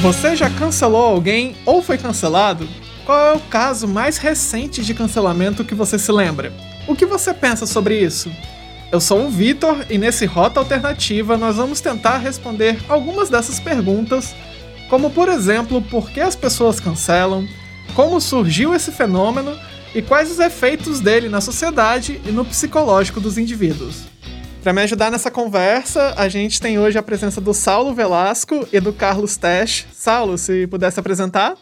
Você já cancelou alguém ou foi cancelado? Qual é o caso mais recente de cancelamento que você se lembra? O que você pensa sobre isso? Eu sou o Vitor e nesse Rota Alternativa nós vamos tentar responder algumas dessas perguntas, como por exemplo, por que as pessoas cancelam, como surgiu esse fenômeno e quais os efeitos dele na sociedade e no psicológico dos indivíduos. Para me ajudar nessa conversa, a gente tem hoje a presença do Saulo Velasco e do Carlos Tesch. Saulo, se pudesse apresentar.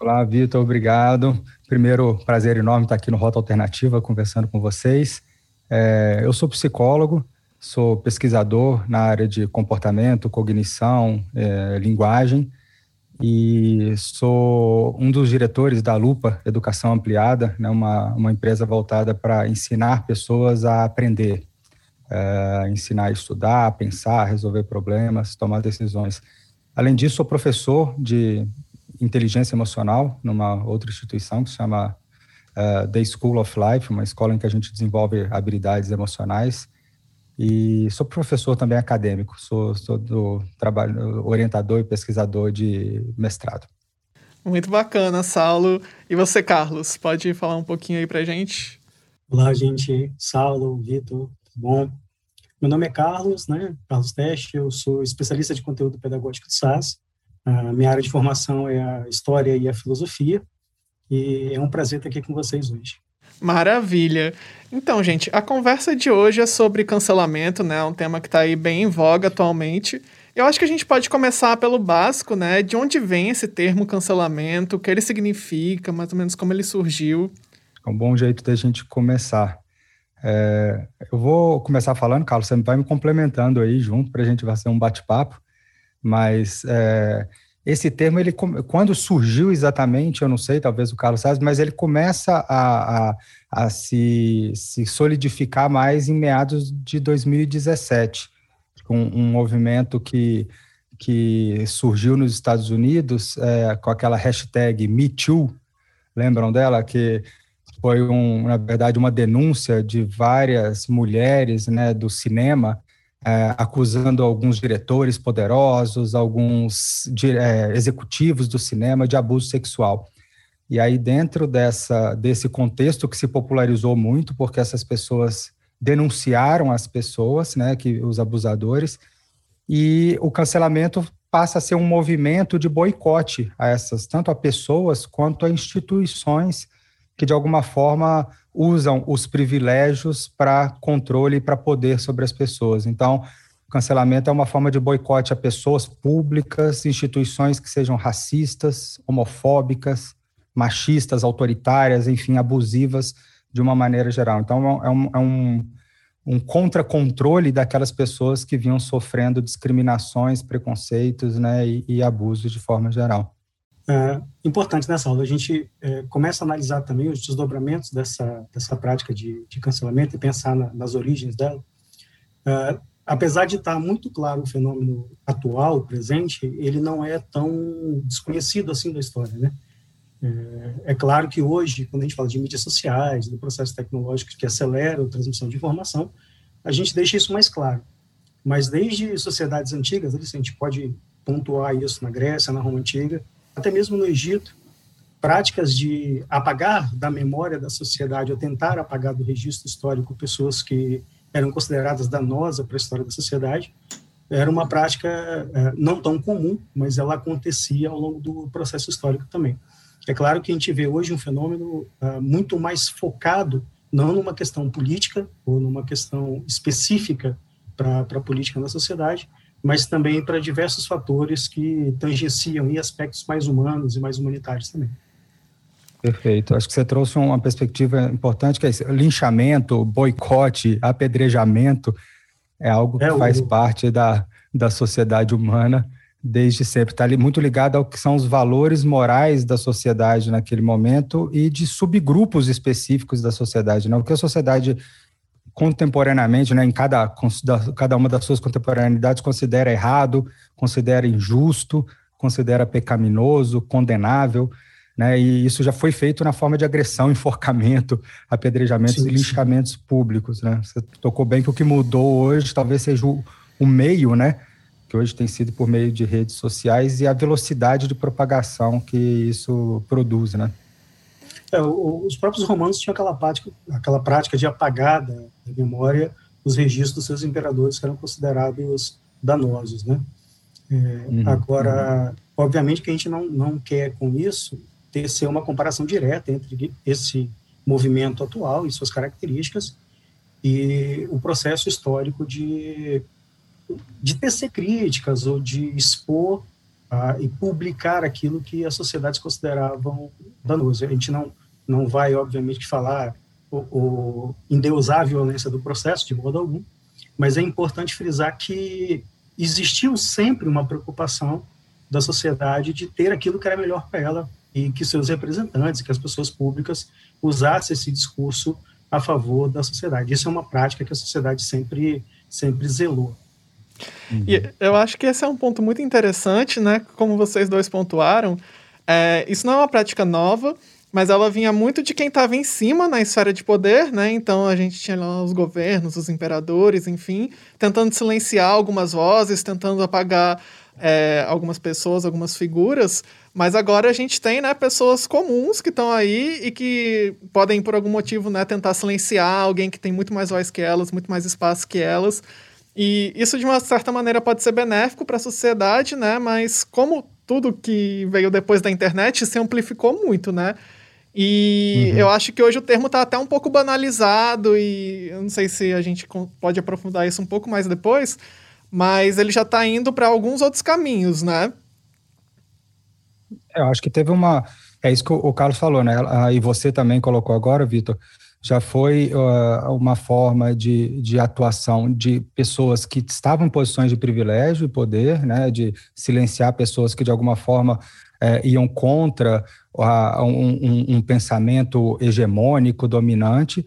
Olá, Vitor, obrigado. Primeiro, prazer enorme estar aqui no Rota Alternativa conversando com vocês. É, eu sou psicólogo, sou pesquisador na área de comportamento, cognição, é, linguagem e sou um dos diretores da Lupa Educação Ampliada, né, uma, uma empresa voltada para ensinar pessoas a aprender, é, ensinar a estudar, pensar, resolver problemas, tomar decisões. Além disso, sou professor de inteligência emocional numa outra instituição que se chama uh, The School of Life, uma escola em que a gente desenvolve habilidades emocionais. E sou professor também acadêmico, sou, sou do trabalho orientador e pesquisador de mestrado. Muito bacana, Saulo. E você, Carlos, pode falar um pouquinho aí para gente? Olá, gente. Saulo, Vitor, bom? Meu nome é Carlos, né? Carlos Teste, eu sou especialista de conteúdo pedagógico de SAS. A minha área de formação é a História e a Filosofia. E é um prazer estar aqui com vocês hoje. Maravilha. Então, gente, a conversa de hoje é sobre cancelamento, né? Um tema que está aí bem em voga atualmente. Eu acho que a gente pode começar pelo básico, né? De onde vem esse termo cancelamento, o que ele significa, mais ou menos como ele surgiu. É um bom jeito da gente começar. É, eu vou começar falando, Carlos, você vai me complementando aí junto para a gente fazer um bate-papo, mas é, esse termo, ele quando surgiu exatamente, eu não sei, talvez o Carlos sabe, mas ele começa a, a, a se, se solidificar mais em meados de 2017, com um movimento que, que surgiu nos Estados Unidos é, com aquela hashtag MeToo, lembram dela? Que foi, um, na verdade, uma denúncia de várias mulheres né, do cinema é, acusando alguns diretores poderosos, alguns é, executivos do cinema de abuso sexual. E aí, dentro dessa, desse contexto que se popularizou muito, porque essas pessoas denunciaram as pessoas, né, que os abusadores, e o cancelamento passa a ser um movimento de boicote a essas, tanto a pessoas quanto a instituições que de alguma forma usam os privilégios para controle e para poder sobre as pessoas. Então, cancelamento é uma forma de boicote a pessoas públicas, instituições que sejam racistas, homofóbicas, machistas, autoritárias, enfim, abusivas de uma maneira geral. Então, é um, é um, um contra-controle daquelas pessoas que vinham sofrendo discriminações, preconceitos né, e, e abusos de forma geral. É, importante nessa aula, a gente é, começa a analisar também os desdobramentos dessa, dessa prática de, de cancelamento e pensar na, nas origens dela. É, apesar de estar muito claro o fenômeno atual, presente, ele não é tão desconhecido assim da história, né? É, é claro que hoje, quando a gente fala de mídias sociais, do processo tecnológico que acelera a transmissão de informação, a gente deixa isso mais claro. Mas desde sociedades antigas, a gente pode pontuar isso na Grécia, na Roma Antiga, até mesmo no Egito, práticas de apagar da memória da sociedade, ou tentar apagar do registro histórico pessoas que eram consideradas danosas para a história da sociedade, era uma prática é, não tão comum, mas ela acontecia ao longo do processo histórico também. É claro que a gente vê hoje um fenômeno uh, muito mais focado, não numa questão política ou numa questão específica para a política na sociedade, mas também para diversos fatores que tangenciam em aspectos mais humanos e mais humanitários também. Perfeito. Acho que você trouxe uma perspectiva importante, que é esse, linchamento, boicote, apedrejamento, é algo que é, faz o... parte da, da sociedade humana desde sempre. Está muito ligado ao que são os valores morais da sociedade naquele momento e de subgrupos específicos da sociedade. Né? O que a sociedade contemporaneamente, né, em cada, cada uma das suas contemporaneidades, considera errado, considera injusto, considera pecaminoso, condenável, né, e isso já foi feito na forma de agressão, enforcamento, apedrejamentos sim, e linchamentos públicos. Né. Você tocou bem que o que mudou hoje talvez seja o, o meio, né, que hoje tem sido por meio de redes sociais e a velocidade de propagação que isso produz, né? É, os próprios romanos tinham aquela prática, aquela prática de apagar da, da memória os registros dos seus imperadores que eram considerados danosos, né? É, uhum, agora, uhum. obviamente que a gente não, não quer com isso ter ser uma comparação direta entre esse movimento atual e suas características e o processo histórico de, de tecer críticas ou de expor uh, e publicar aquilo que as sociedades consideravam danoso. A gente não, não vai, obviamente, falar ou, ou endeusar a violência do processo de modo algum, mas é importante frisar que existiu sempre uma preocupação da sociedade de ter aquilo que era melhor para ela e que seus representantes, que as pessoas públicas usassem esse discurso a favor da sociedade. Isso é uma prática que a sociedade sempre, sempre zelou. Uhum. E eu acho que esse é um ponto muito interessante, né? Como vocês dois pontuaram, é, isso não é uma prática nova, mas ela vinha muito de quem estava em cima na esfera de poder, né? Então a gente tinha lá os governos, os imperadores, enfim, tentando silenciar algumas vozes, tentando apagar é, algumas pessoas, algumas figuras, mas agora a gente tem né, pessoas comuns que estão aí e que podem, por algum motivo, né, tentar silenciar alguém que tem muito mais voz que elas, muito mais espaço que elas. E isso, de uma certa maneira, pode ser benéfico para a sociedade, né? Mas como tudo que veio depois da internet se amplificou muito, né? E uhum. eu acho que hoje o termo está até um pouco banalizado e eu não sei se a gente pode aprofundar isso um pouco mais depois, mas ele já está indo para alguns outros caminhos, né? Eu acho que teve uma. É isso que o Carlos falou, né? E você também colocou agora, Vitor. Já foi uh, uma forma de, de atuação de pessoas que estavam em posições de privilégio e poder, né? De silenciar pessoas que de alguma forma uh, iam contra uh, um, um, um pensamento hegemônico, dominante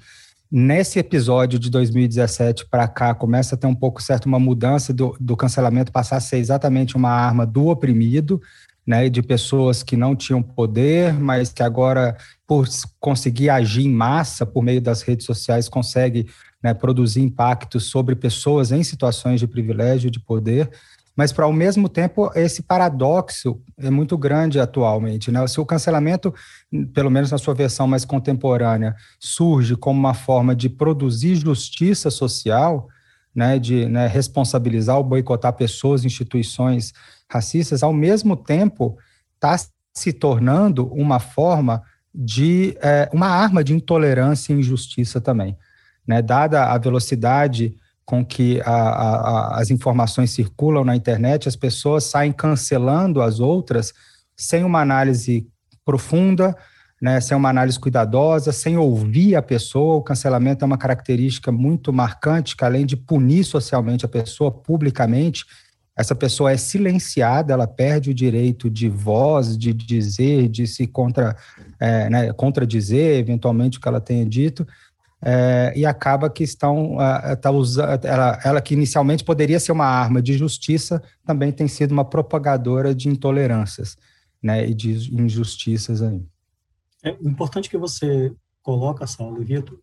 nesse episódio de 2017 para cá começa a ter um pouco certo uma mudança do, do cancelamento passar a ser exatamente uma arma do oprimido, né, de pessoas que não tinham poder, mas que agora, por conseguir agir em massa por meio das redes sociais, consegue né, produzir impactos sobre pessoas em situações de privilégio, de poder. Mas, para ao mesmo tempo, esse paradoxo é muito grande atualmente. Né? Se o cancelamento, pelo menos na sua versão mais contemporânea, surge como uma forma de produzir justiça social, né, de né, responsabilizar ou boicotar pessoas, instituições racistas, ao mesmo tempo está se tornando uma forma de é, uma arma de intolerância e injustiça também, né? Dada a velocidade com que a, a, as informações circulam na internet, as pessoas saem cancelando as outras sem uma análise profunda, né, sem uma análise cuidadosa, sem ouvir a pessoa. O cancelamento é uma característica muito marcante, que além de punir socialmente a pessoa publicamente, essa pessoa é silenciada, ela perde o direito de voz, de dizer, de se contra, é, né, contradizer eventualmente o que ela tenha dito, é, e acaba que estão tá usando, ela, ela, que inicialmente poderia ser uma arma de justiça, também tem sido uma propagadora de intolerâncias né, e de injustiças aí. É importante que você coloca, Saulo e Vitor,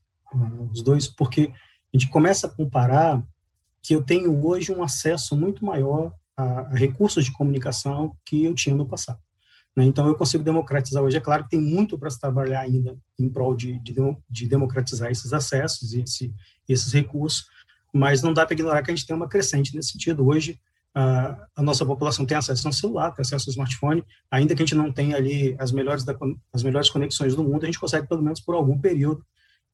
os dois, porque a gente começa a comparar que eu tenho hoje um acesso muito maior a, recursos de comunicação que eu tinha no passado. Né? Então, eu consigo democratizar hoje. É claro que tem muito para se trabalhar ainda em prol de, de, de democratizar esses acessos e esse, esses recursos, mas não dá para ignorar que a gente tem uma crescente nesse sentido. Hoje, a, a nossa população tem acesso ao celular, tem acesso ao smartphone, ainda que a gente não tenha ali as melhores, da, as melhores conexões do mundo, a gente consegue, pelo menos por algum período,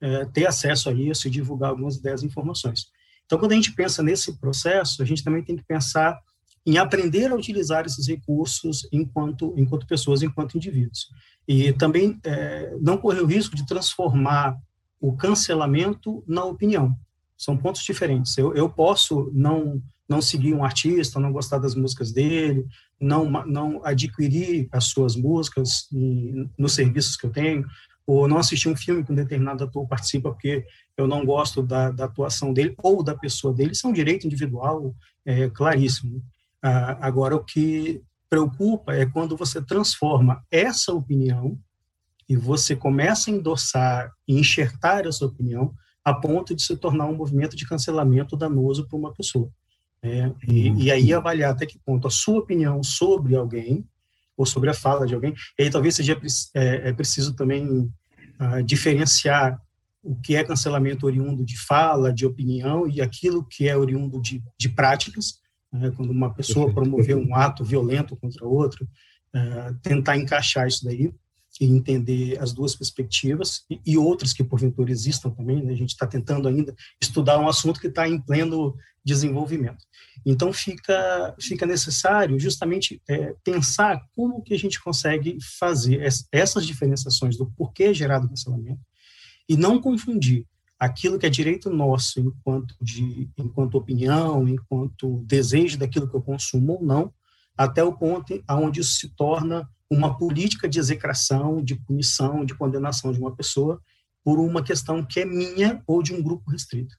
é, ter acesso a isso e divulgar algumas ideias e informações. Então, quando a gente pensa nesse processo, a gente também tem que pensar em aprender a utilizar esses recursos enquanto, enquanto pessoas, enquanto indivíduos. E também é, não correr o risco de transformar o cancelamento na opinião. São pontos diferentes. Eu, eu posso não não seguir um artista, não gostar das músicas dele, não não adquirir as suas músicas nos serviços que eu tenho, ou não assistir um filme que um determinado ator participa porque eu não gosto da, da atuação dele ou da pessoa dele, isso é um direito individual é, claríssimo. Ah, agora, o que preocupa é quando você transforma essa opinião e você começa a endossar e enxertar essa opinião a ponto de se tornar um movimento de cancelamento danoso para uma pessoa. né? e, e, aí avaliar até que ponto a sua opinião sobre alguém ou sobre a fala de alguém, e aí talvez seja é, é preciso também uh, diferenciar o que é cancelamento oriundo de fala, de opinião, e aquilo que é oriundo de, de práticas, né? quando uma pessoa promover um ato violento contra outro, uh, tentar encaixar isso daí e entender as duas perspectivas e, e outras que porventura existam também. Né? A gente está tentando ainda estudar um assunto que está em pleno desenvolvimento. Então fica fica necessário justamente é, pensar como que a gente consegue fazer essas diferenciações do porquê é gerado o cancelamento e não confundir aquilo que é direito nosso enquanto de enquanto opinião, enquanto desejo daquilo que eu consumo ou não, até o ponto aonde isso se torna uma política de execração, de punição, de condenação de uma pessoa por uma questão que é minha ou de um grupo restrito.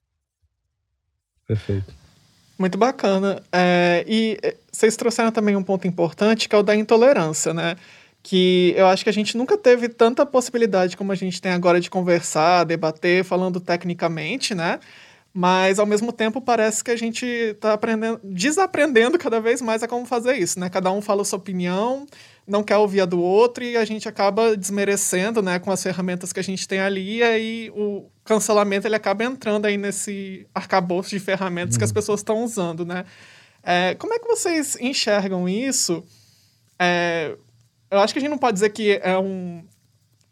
Perfeito. Muito bacana. É, e é, vocês trouxeram também um ponto importante, que é o da intolerância, né? Que eu acho que a gente nunca teve tanta possibilidade como a gente tem agora de conversar, debater, falando tecnicamente, né? Mas ao mesmo tempo parece que a gente está aprendendo, desaprendendo cada vez mais a como fazer isso, né? Cada um fala a sua opinião, não quer ouvir a do outro e a gente acaba desmerecendo, né, com as ferramentas que a gente tem ali e aí o cancelamento ele acaba entrando aí nesse arcabouço de ferramentas uhum. que as uhum. pessoas estão usando, né? É, como é que vocês enxergam isso? É, eu acho que a gente não pode dizer que é um,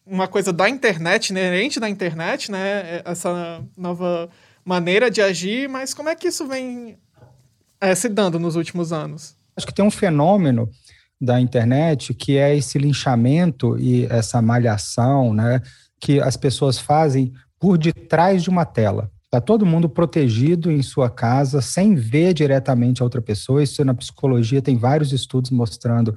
uma coisa da internet, inerente da internet, né? Essa nova maneira de agir, mas como é que isso vem é, se dando nos últimos anos? Acho que tem um fenômeno da internet que é esse linchamento e essa malhação, né, que as pessoas fazem por detrás de uma tela. Está todo mundo protegido em sua casa, sem ver diretamente a outra pessoa. Isso na psicologia tem vários estudos mostrando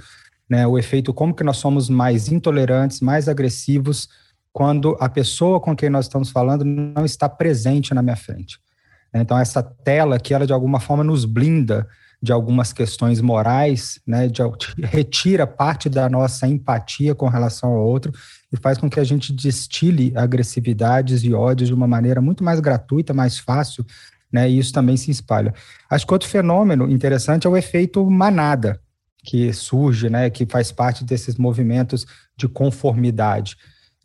né, o efeito, como que nós somos mais intolerantes, mais agressivos quando a pessoa com quem nós estamos falando não está presente na minha frente. Então, essa tela que ela de alguma forma nos blinda de algumas questões morais, né, de, retira parte da nossa empatia com relação ao outro e faz com que a gente destile agressividades e ódios de uma maneira muito mais gratuita, mais fácil, né, e isso também se espalha. Acho que outro fenômeno interessante é o efeito manada, que surge, né, que faz parte desses movimentos de conformidade.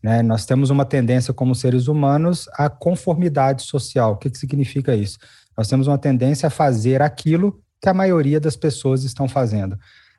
Né? Nós temos uma tendência como seres humanos à conformidade social. O que, que significa isso? Nós temos uma tendência a fazer aquilo que a maioria das pessoas estão fazendo,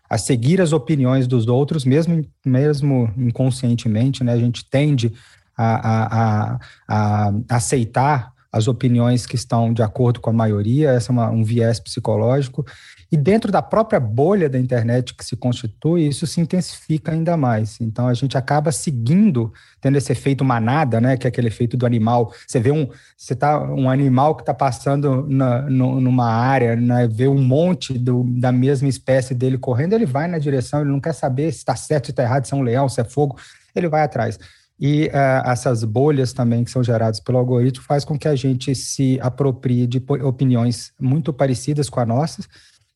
a seguir as opiniões dos outros, mesmo, mesmo inconscientemente, né? A gente tende a, a, a, a aceitar as opiniões que estão de acordo com a maioria, esse é uma, um viés psicológico, e dentro da própria bolha da internet que se constitui, isso se intensifica ainda mais. Então a gente acaba seguindo, tendo esse efeito manada, né, que é aquele efeito do animal. Você vê um, você tá um animal que está passando na, no, numa área, né, vê um monte do, da mesma espécie dele correndo, ele vai na direção, ele não quer saber se está certo, se está errado, se é um leão, se é fogo, ele vai atrás. E uh, essas bolhas também que são geradas pelo algoritmo faz com que a gente se aproprie de opiniões muito parecidas com as nossas,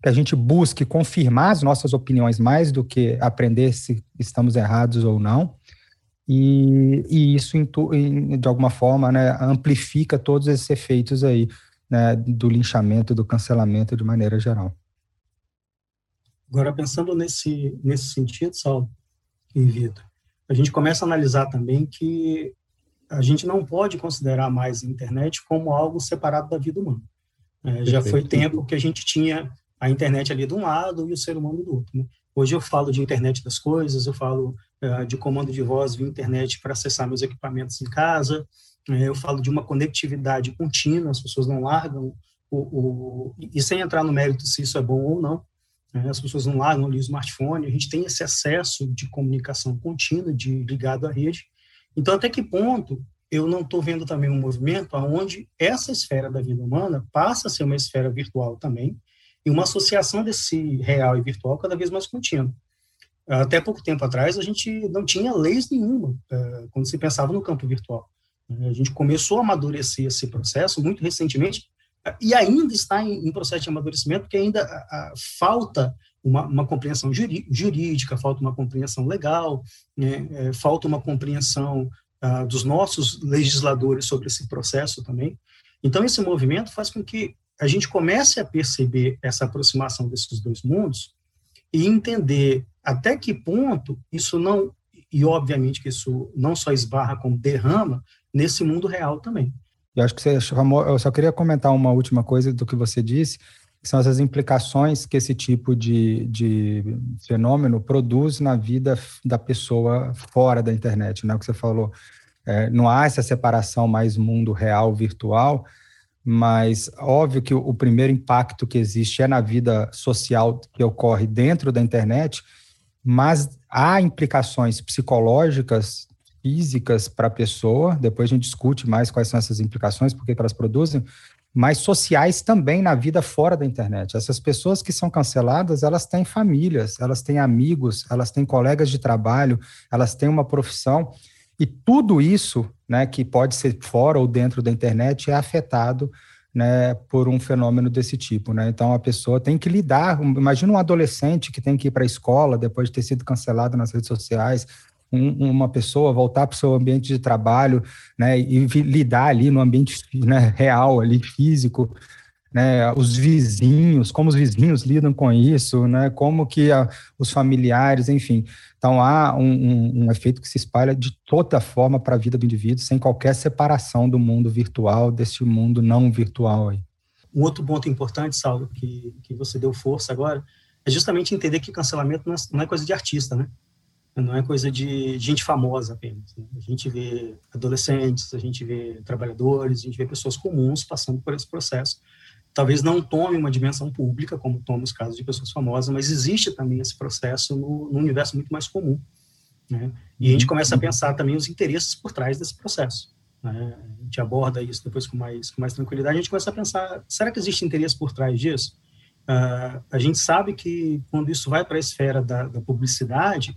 que a gente busque confirmar as nossas opiniões mais do que aprender se estamos errados ou não. E, e isso, de alguma forma, né, amplifica todos esses efeitos aí né, do linchamento, do cancelamento de maneira geral. Agora, pensando nesse, nesse sentido, Saulo e Vitor, a gente começa a analisar também que a gente não pode considerar mais a internet como algo separado da vida humana. É, já foi tempo que a gente tinha a internet ali de um lado e o ser humano do outro. Né? Hoje eu falo de internet das coisas, eu falo uh, de comando de voz via internet para acessar meus equipamentos em casa, uh, eu falo de uma conectividade contínua, as pessoas não largam, o, o, e sem entrar no mérito se isso é bom ou não, as pessoas não largam ali o smartphone, a gente tem esse acesso de comunicação contínua, de ligado à rede. Então, até que ponto eu não estou vendo também um movimento onde essa esfera da vida humana passa a ser uma esfera virtual também, e uma associação desse real e virtual cada vez mais contínua. Até pouco tempo atrás, a gente não tinha leis nenhuma é, quando se pensava no campo virtual. A gente começou a amadurecer esse processo muito recentemente e ainda está em, processo de amadurecimento, porque ainda a, a, falta uma, uma, compreensão jurídica, falta uma compreensão legal, né, é, falta uma compreensão uh, dos nossos legisladores sobre esse processo também. Então, esse movimento faz com que a gente comece a perceber essa aproximação desses dois mundos e entender até que ponto isso não, e obviamente que isso não só esbarra como derrama nesse mundo real também. Eu acho que você chamou, eu só queria comentar uma última coisa do que você disse, que são essas implicações que esse tipo de, de fenômeno produz na vida da pessoa fora da internet, né? O que você falou, é, não há essa separação mais mundo real virtual, mas óbvio que o primeiro impacto que existe é na vida social que ocorre dentro da internet, mas há implicações psicológicas, físicas para a pessoa, depois a gente discute mais quais são essas implicações, porque elas produzem, mas sociais também na vida fora da internet. Essas pessoas que são canceladas, elas têm famílias, elas têm amigos, elas têm colegas de trabalho, elas têm uma profissão, e tudo isso, né, que pode ser fora ou dentro da internet, é afetado né, por um fenômeno desse tipo. Né? Então, a pessoa tem que lidar. Imagina um adolescente que tem que ir para a escola depois de ter sido cancelado nas redes sociais, um, uma pessoa voltar para o seu ambiente de trabalho né, e lidar ali no ambiente né, real, ali físico, né, os vizinhos, como os vizinhos lidam com isso, né, como que a, os familiares, enfim. Então, há um, um, um, efeito que se espalha de toda forma para a vida do indivíduo, sem qualquer separação do mundo virtual, desse mundo não virtual. Aí. Um outro ponto importante, Saulo, que, que você deu força agora, é justamente entender que cancelamento não é, não é coisa de artista, né? Não é coisa de gente famosa apenas. Né? A gente vê adolescentes, a gente vê trabalhadores, a gente vê pessoas comuns passando por esse processo talvez não tome uma dimensão pública, como toma os casos de pessoas famosas, mas existe também esse processo no, no universo muito mais comum. Né? E a gente uhum. começa a pensar também os interesses por trás desse processo. Né? A gente aborda isso depois com mais, com mais tranquilidade. A gente começa a pensar: será que existe interesse por trás disso? Uh, a gente sabe que quando isso vai para a esfera da, da publicidade,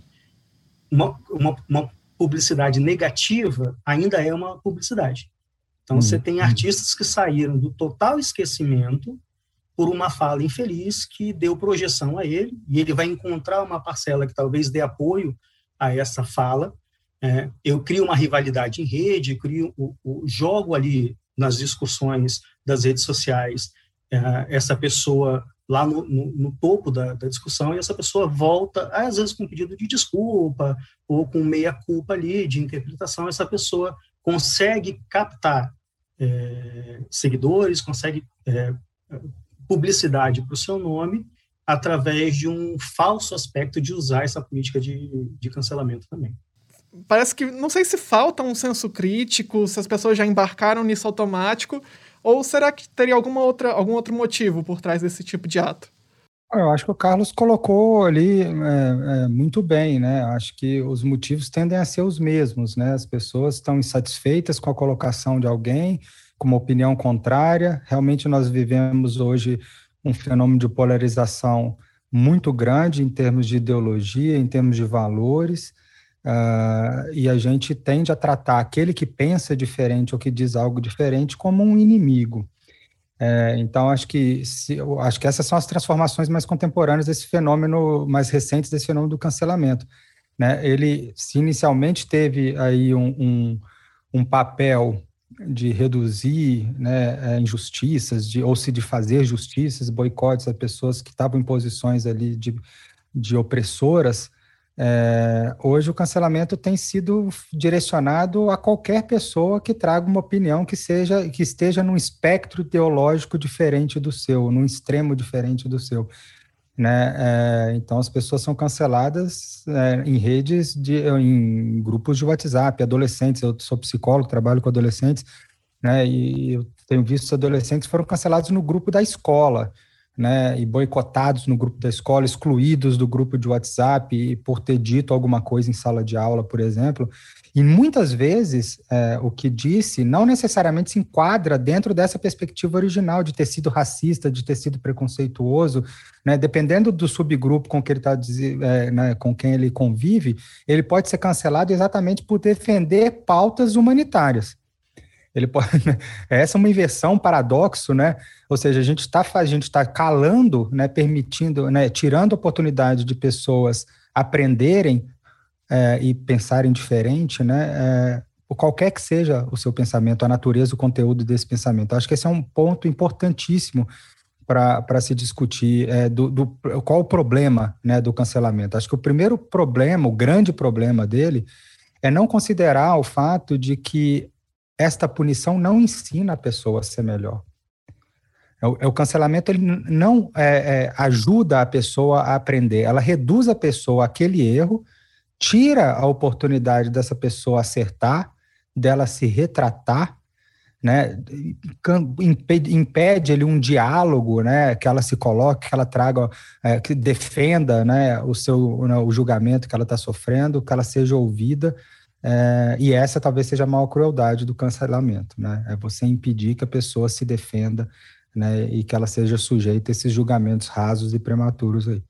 uma, uma, uma publicidade negativa ainda é uma publicidade. Então, hum. você tem hum. artistas que saíram do total esquecimento por uma fala infeliz que deu projeção a ele, e ele vai encontrar uma parcela que talvez dê apoio a essa fala. É, eu crio uma rivalidade em rede, crio o, o jogo ali nas discussões das redes sociais é, essa pessoa lá no, no, no topo da, da, discussão e essa pessoa volta, às vezes com pedido de desculpa ou com meia culpa ali de interpretação, essa pessoa consegue captar é, seguidores, consegue é, publicidade para o seu nome através de um falso aspecto de usar essa política de, de cancelamento também. Parece que não sei se falta um senso crítico, se as pessoas já embarcaram nisso automático, ou será que teria alguma outra, algum outro motivo por trás desse tipo de ato? Eu acho que o Carlos colocou ali é, é, muito bem, né? Acho que os motivos tendem a ser os mesmos, né? As pessoas estão insatisfeitas com a colocação de alguém com uma opinião contrária. Realmente nós vivemos hoje um fenômeno de polarização muito grande em termos de ideologia, em termos de valores, uh, e a gente tende a tratar aquele que pensa diferente ou que diz algo diferente como um inimigo. É, então, acho que, se, acho que essas são as transformações mais contemporâneas desse fenômeno, mais recentes desse fenômeno do cancelamento. Né? Ele, se inicialmente teve aí um, um, um papel de reduzir né, é, injustiças, de, ou se de fazer justiças, boicotes a pessoas que estavam em posições ali de, de opressoras, é, hoje o cancelamento tem sido direcionado a qualquer pessoa que traga uma opinião que seja que esteja num espectro teológico diferente do seu, num extremo diferente do seu. Né? É, então as pessoas são canceladas é, em redes, de, em grupos de WhatsApp, adolescentes. Eu sou psicólogo, trabalho com adolescentes, né? E eu tenho visto adolescentes foram cancelados no grupo da escola né, e boicotados no grupo da escola, excluídos do grupo de WhatsApp por ter dito alguma coisa em sala de aula, por exemplo. E muitas vezes é, o que disse não necessariamente se enquadra dentro dessa perspectiva original de ter sido racista, de ter sido preconceituoso, né, dependendo do subgrupo com que ele está é, né, com quem ele convive, ele pode ser cancelado exatamente por defender pautas humanitárias. Ele pode, essa é uma inversão, um paradoxo, né? Ou seja, a gente está está calando, né, permitindo, né, tirando a oportunidade de pessoas aprenderem é, e pensarem diferente, né, é, qualquer que seja o seu pensamento, a natureza, o conteúdo desse pensamento. Acho que esse é um ponto importantíssimo para se discutir é, do, do, qual o problema né, do cancelamento. Acho que o primeiro problema, o grande problema dele, é não considerar o fato de que esta punição não ensina a pessoa a ser melhor. É o, é o cancelamento ele não é, é, ajuda a pessoa a aprender, ela reduz a pessoa àquele erro, tira a oportunidade dessa pessoa acertar, dela se retratar né, impede, impede ele um diálogo, né, que ela se coloque, que ela traga, é, que defenda, né, o seu né, o julgamento que ela está sofrendo, que ela seja ouvida, é, e essa talvez seja a maior crueldade do cancelamento, né, é você impedir que a pessoa se defenda, né, e que ela seja sujeita a esses julgamentos rasos e prematuros aí.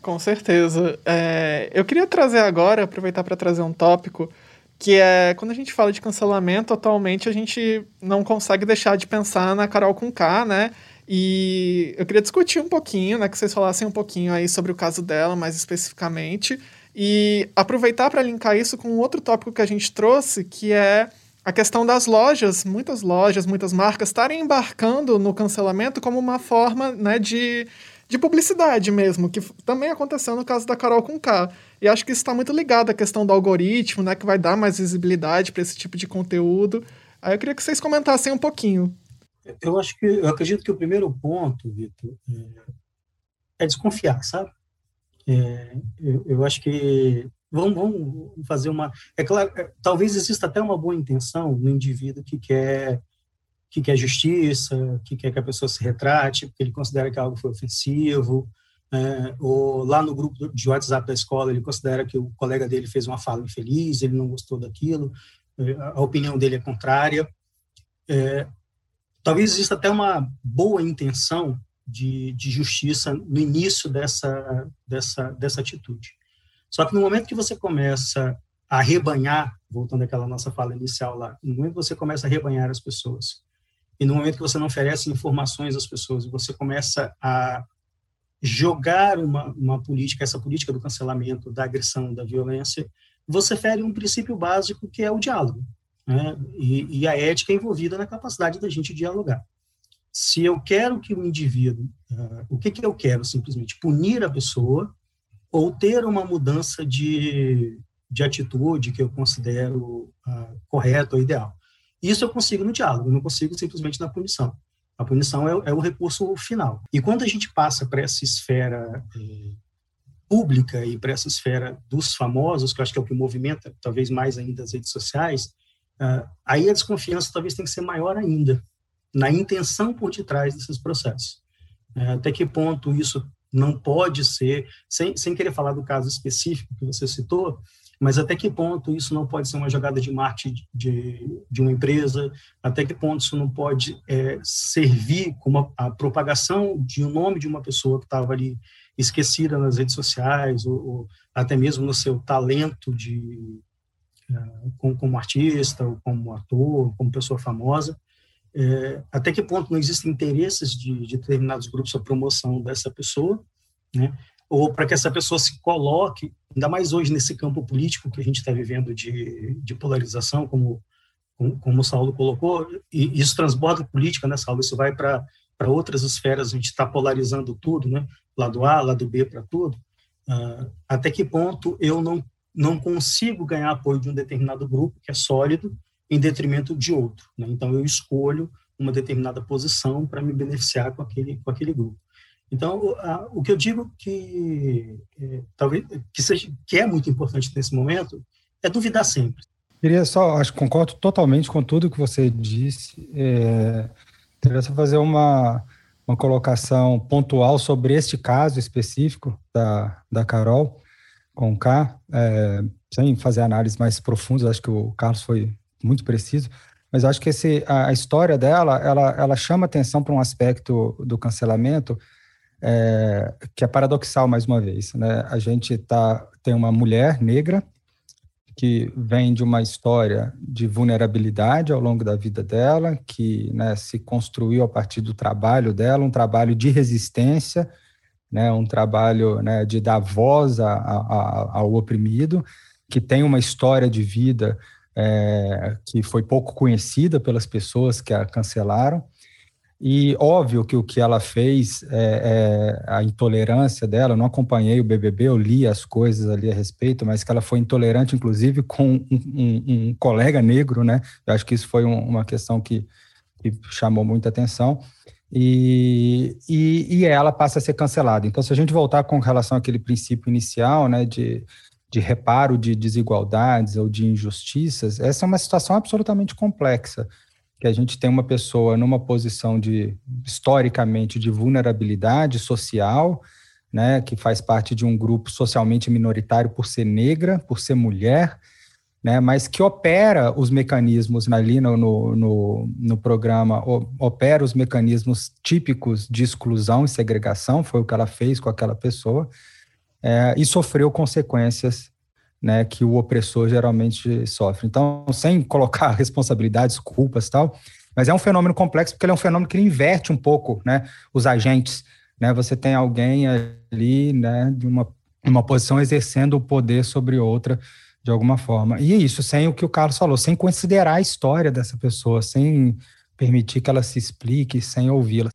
Com certeza. É, eu queria trazer agora, aproveitar para trazer um tópico que é quando a gente fala de cancelamento, atualmente a gente não consegue deixar de pensar na Carol com K, né? E eu queria discutir um pouquinho, né, que vocês falassem um pouquinho aí sobre o caso dela, mais especificamente, e aproveitar para linkar isso com outro tópico que a gente trouxe, que é a questão das lojas, muitas lojas, muitas marcas estarem embarcando no cancelamento como uma forma, né, de de publicidade mesmo, que também aconteceu no caso da Carol com K. E acho que isso está muito ligado à questão do algoritmo, né, que vai dar mais visibilidade para esse tipo de conteúdo. Aí eu queria que vocês comentassem um pouquinho. Eu acho que eu acredito que o primeiro ponto, Vitor, é, é desconfiar, sabe? É, eu, eu, acho que vamos, vamos fazer uma. É claro, é, talvez exista até uma boa intenção no indivíduo que quer que quer justiça, que quer que a pessoa se retrate, porque ele considera que algo foi ofensivo, é, ou lá no grupo de WhatsApp da escola ele considera que o colega dele fez uma fala infeliz, ele não gostou daquilo, é, a opinião dele é contrária. É, talvez exista até uma boa intenção de, de justiça no início dessa, dessa, dessa atitude. Só que no momento que você começa a rebanhar, voltando àquela nossa fala inicial lá, no momento que você começa a rebanhar as pessoas, e no momento que você não oferece informações às pessoas, você começa a jogar uma, uma política, essa política do cancelamento, da agressão, da violência, você fere um princípio básico que é o diálogo, né? e, e, a ética envolvida na capacidade da gente dialogar. Se eu quero que o indivíduo, uh, o que, que eu quero simplesmente? Punir a pessoa ou ter uma mudança de, de atitude que eu considero uh, correta ou ideal. Isso eu consigo no diálogo, não consigo simplesmente na punição. A punição é, é o recurso final. E quando a gente passa para essa esfera é, pública e para essa esfera dos famosos, que eu acho que é o que movimenta talvez mais ainda as redes sociais, uh, aí a desconfiança talvez tenha que ser maior ainda na intenção por detrás desses processos. Uh, até que ponto isso não pode ser, sem, sem querer falar do caso específico que você citou, mas até que ponto isso não pode ser uma jogada de marketing de, de uma empresa? Até que ponto isso não pode é, servir como a, a, propagação de um nome de uma pessoa que estava ali esquecida nas redes sociais, ou, ou, até mesmo no seu talento de uh, como, como, artista, ou como ator, como pessoa famosa? É, até que ponto não existem interesses de, de determinados grupos a promoção dessa pessoa? Né? ou para que essa pessoa se coloque, ainda mais hoje nesse campo político que a gente está vivendo de, de polarização, como, como, o Saulo colocou, e isso transborda política, né, Saulo? Isso vai para outras esferas, a gente está polarizando tudo, né? Lado A, lado B para tudo. Uh, até que ponto eu não, não consigo ganhar apoio de um determinado grupo que é sólido em detrimento de outro, né? Então eu escolho uma determinada posição para me beneficiar com aquele, com aquele grupo. Então, a, o que eu digo que é, talvez que seja que é muito importante nesse momento é duvidar sempre. Queria só, acho que concordo totalmente com tudo que você disse. É, queria só fazer uma, uma colocação pontual sobre este caso específico da, da Carol com K, é, sem fazer análises mais profundas, acho que o Carlos foi muito preciso, mas acho que esse, a, a história dela, ela, ela chama atenção para um aspecto do cancelamento é, que é paradoxal mais uma vez. Né? A gente tá, tem uma mulher negra que vem de uma história de vulnerabilidade ao longo da vida dela, que né, se construiu a partir do trabalho dela, um trabalho de resistência, né, um trabalho né, de dar voz a, a, ao oprimido, que tem uma história de vida é, que foi pouco conhecida pelas pessoas que a cancelaram. E óbvio que o que ela fez, é, é, a intolerância dela, eu não acompanhei o BBB, eu li as coisas ali a respeito, mas que ela foi intolerante, inclusive, com um, um, um colega negro, né? Eu acho que isso foi um, uma questão que, que, chamou muita atenção. E, e, e, ela passa a ser cancelada. Então, se a gente voltar com relação àquele princípio inicial, né, de, de reparo de desigualdades ou de injustiças, essa é uma situação absolutamente complexa que a gente tem uma pessoa numa posição de historicamente de vulnerabilidade social, né, que faz parte de um grupo socialmente minoritário por ser negra, por ser mulher, né, mas que opera os mecanismos ali no, no, no, no programa, opera os mecanismos típicos de exclusão e segregação, foi o que ela fez com aquela pessoa, é, e sofreu consequências né, que o opressor geralmente sofre. Então, sem colocar responsabilidades, culpas e tal, mas é um fenômeno complexo porque ele é um fenômeno que inverte um pouco, né, os agentes, né, você tem alguém ali, né, de uma, uma posição exercendo o poder sobre outra de alguma forma. E é isso, sem o que o Carlos falou, sem considerar a história dessa pessoa, sem permitir que ela se explique, sem ouvi-la.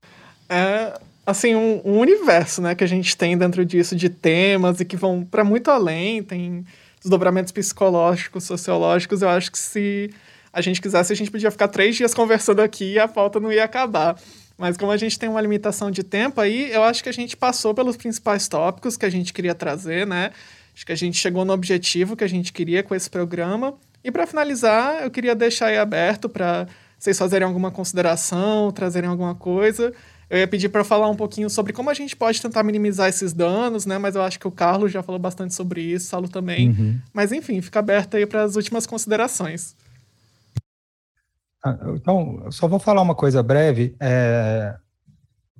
Assim, um, um, universo, né, que a gente tem dentro disso de temas e que vão para muito além, tem desdobramentos psicológicos, sociológicos, eu acho que se a gente quisesse, a gente podia ficar três dias conversando aqui e a pauta não ia acabar. Mas como a gente tem uma limitação de tempo aí, eu acho que a gente passou pelos principais tópicos que a gente queria trazer, né? Acho que a gente chegou no objetivo que a gente queria com esse programa. E para finalizar, eu queria deixar aí aberto para vocês fazerem alguma consideração, trazerem alguma coisa. Eu ia pedir para falar um pouquinho sobre como a gente pode tentar minimizar esses danos, né? Mas eu acho que o Carlos já falou bastante sobre isso, Saulo também. Uhum. Mas enfim, fica aberto aí para as últimas considerações. Ah, então, só vou falar uma coisa breve, é,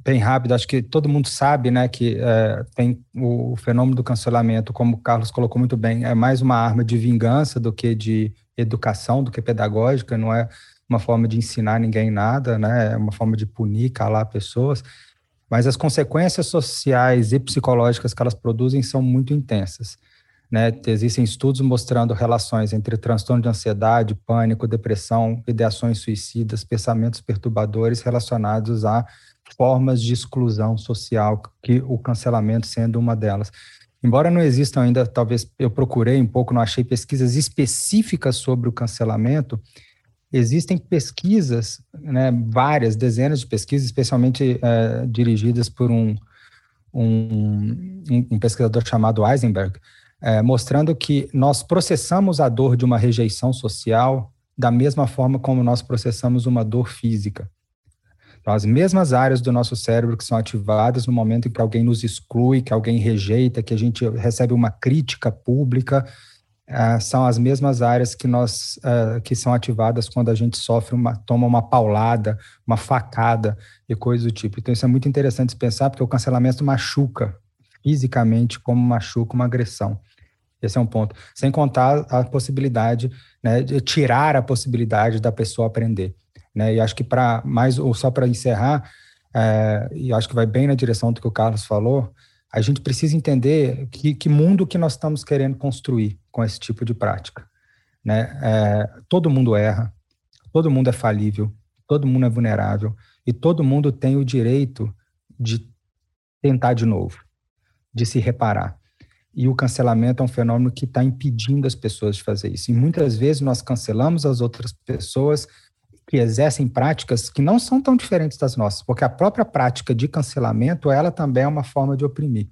bem rápido. Acho que todo mundo sabe, né, que é, tem o, o fenômeno do cancelamento, como o Carlos colocou muito bem, é mais uma arma de vingança do que de educação, do que pedagógica. Não é uma forma de ensinar ninguém nada, né? É uma forma de punir, calar pessoas. Mas as consequências sociais e psicológicas que elas produzem são muito intensas. Né? Existem estudos mostrando relações entre transtorno de ansiedade, pânico, depressão, ideações suicidas, pensamentos perturbadores relacionados a formas de exclusão social, que o cancelamento sendo uma delas. Embora não existam ainda, talvez eu procurei um pouco, não achei pesquisas específicas sobre o cancelamento, Existem pesquisas, né, várias, dezenas de pesquisas, especialmente é, dirigidas por um, um, um, pesquisador chamado Eisenberg, é, mostrando que nós processamos a dor de uma rejeição social da mesma forma como nós processamos uma dor física. Então, as mesmas áreas do nosso cérebro que são ativadas no momento em que alguém nos exclui, que alguém rejeita, que a gente recebe uma crítica pública, uh, são as mesmas áreas que nós uh, que são ativadas quando a gente sofre uma toma uma paulada, uma facada e coisas do tipo. Então isso é muito interessante pensar porque o cancelamento machuca fisicamente como machuca uma agressão. Esse é um ponto. Sem contar a possibilidade, né, de tirar a possibilidade da pessoa aprender. Né? E acho que para mais ou só para encerrar, é, e acho que vai bem na direção do que o Carlos falou, a gente precisa entender que, que mundo que nós estamos querendo construir com esse tipo de prática. Né? É, todo mundo erra, todo mundo é falível, todo mundo é vulnerável e todo mundo tem o direito de tentar de novo, de se reparar. E o cancelamento é um fenômeno que está impedindo as pessoas de fazer isso. E muitas vezes nós cancelamos as outras pessoas que exercem práticas que não são tão diferentes das nossas, porque a própria prática de cancelamento, ela também é uma forma de oprimir.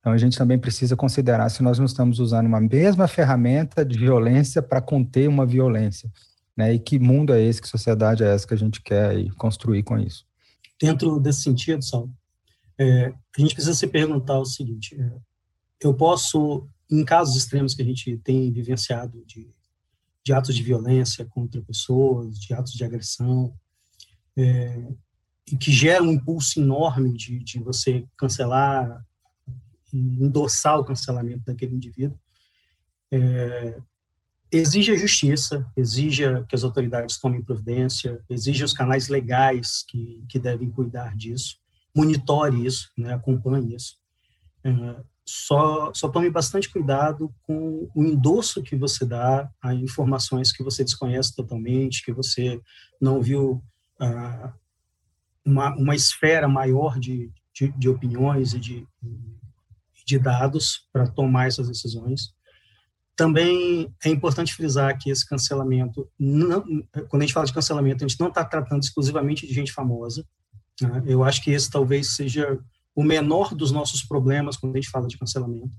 Então, a gente também precisa considerar se nós não estamos usando uma mesma ferramenta de violência para conter uma violência. Né? E que mundo é esse, que sociedade é essa que a gente quer construir com isso? Dentro desse sentido, Saulo, é, a gente precisa se perguntar o seguinte: é, eu posso, em casos extremos que a gente tem vivenciado de de atos de violência contra pessoas, de atos de agressão, é, e que gera um impulso enorme de, de você cancelar endossar o cancelamento daquele indivíduo. É, exige a justiça, exige que as autoridades tomem providência, exige os canais legais que, que devem cuidar disso, monitore isso, né, acompanhe isso. É, só, só tome bastante cuidado com o endosso que você dá a informações que você desconhece totalmente, que você não viu ah, uma, uma esfera maior de, de, de opiniões e de, de dados para tomar essas decisões. Também é importante frisar que esse cancelamento, não, quando a gente fala de cancelamento, a gente não está tratando exclusivamente de gente famosa. Né? Eu acho que esse talvez seja o menor dos nossos problemas quando a gente fala de cancelamento.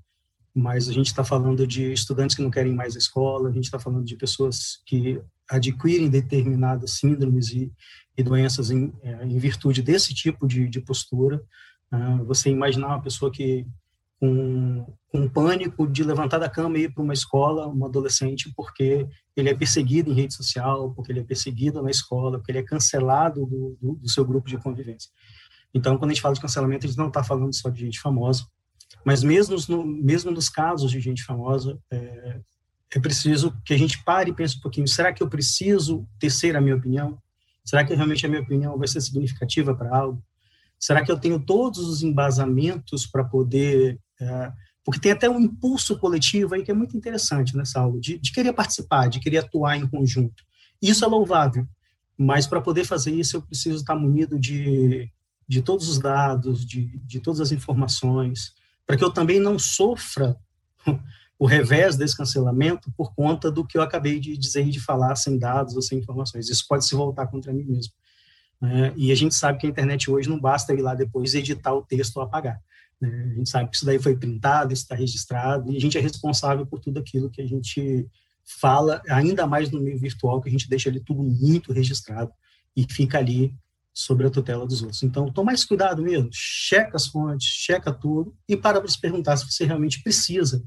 Mas a gente está falando de estudantes que não querem mais a escola, a gente está falando de pessoas que adquirem determinadas síndromes e, e doenças em, é, em, virtude desse tipo de, de postura. Uh, você imaginar uma pessoa que com, com pânico de levantar da cama e ir para uma escola, um adolescente, porque ele é perseguido em rede social, porque ele é perseguido na escola, porque ele é cancelado do, do, do seu grupo de convivência. Então, quando a gente fala de cancelamento, a gente não está falando só de gente famosa, mas mesmo, no, mesmo nos casos de gente famosa, é, é preciso que a gente pare e pense um pouquinho, será que eu preciso tecer a minha opinião? Será que realmente a minha opinião vai ser significativa para algo? Será que eu tenho todos os embasamentos para poder é, porque tem até um impulso coletivo aí que é muito interessante nessa aula, de, de querer participar, de querer atuar em conjunto. Isso é louvável, mas para poder fazer isso eu preciso estar munido de, de todos os dados, de, de todas as informações, para que eu também não sofra o revés desse cancelamento por conta do que eu acabei de dizer e de falar sem dados ou sem informações. Isso pode se voltar contra mim mesmo. É, e a gente sabe que a internet hoje não basta ir lá depois editar o texto ou apagar. Né? A gente sabe que isso daí foi printado, isso está registrado, e a gente é responsável por tudo aquilo que a gente fala, ainda mais no meio virtual, que a gente deixa ali tudo muito registrado e fica ali sobre a tutela dos outros. Então, toma mais cuidado mesmo, checa as fontes, checa tudo e para para se perguntar se você realmente precisa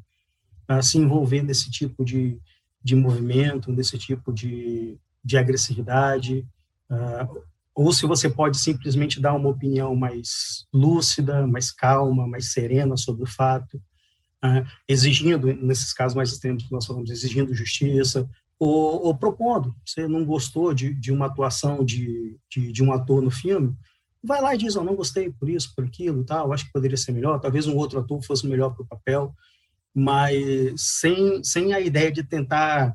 uh, se envolver nesse tipo de, de movimento, nesse tipo de, de agressividade, uh, ou se você pode simplesmente dar uma opinião mais lúcida, mais calma, mais serena sobre o fato, uh, exigindo, nesses casos mais extremos que nós falamos, exigindo justiça, ou, ou propondo. Você não gostou de, de uma atuação de, de, de, um ator no filme, vai lá e diz, oh, não gostei por isso, por aquilo, tal, acho que poderia ser melhor, talvez um outro ator fosse melhor para o papel, mas sem, sem a ideia de tentar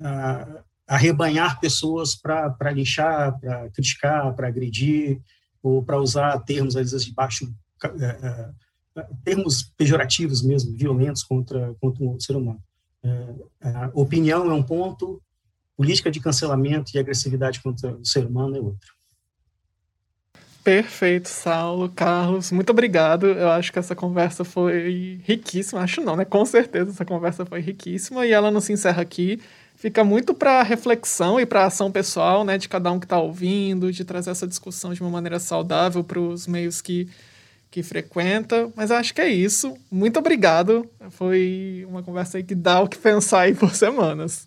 uh, arrebanhar pessoas para lixar, para criticar, para agredir, ou para usar termos, às vezes, de baixo, é, é, termos pejorativos mesmo, violentos contra, contra um outro ser humano. É, opinião é um ponto, política de cancelamento e agressividade contra o ser humano é outro. Perfeito, Saulo, Carlos, muito obrigado. Eu acho que essa conversa foi riquíssima. Acho não, né? Com certeza essa conversa foi riquíssima e ela não se encerra aqui fica muito para reflexão e para ação pessoal, né, de cada um que está ouvindo, de trazer essa discussão de uma maneira saudável para os meios que, que frequenta. Mas acho que é isso. Muito obrigado. Foi uma conversa aí que dá o que pensar aí por semanas.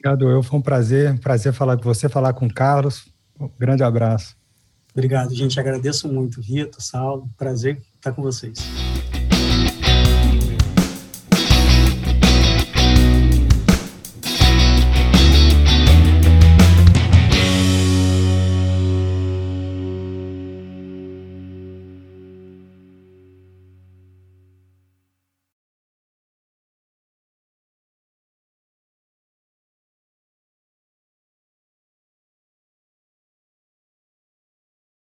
Obrigado, eu. Foi um prazer, prazer falar com você, falar com o Carlos. Um grande abraço. Obrigado, gente. Agradeço muito, Rita, Saulo. Prazer estar com vocês.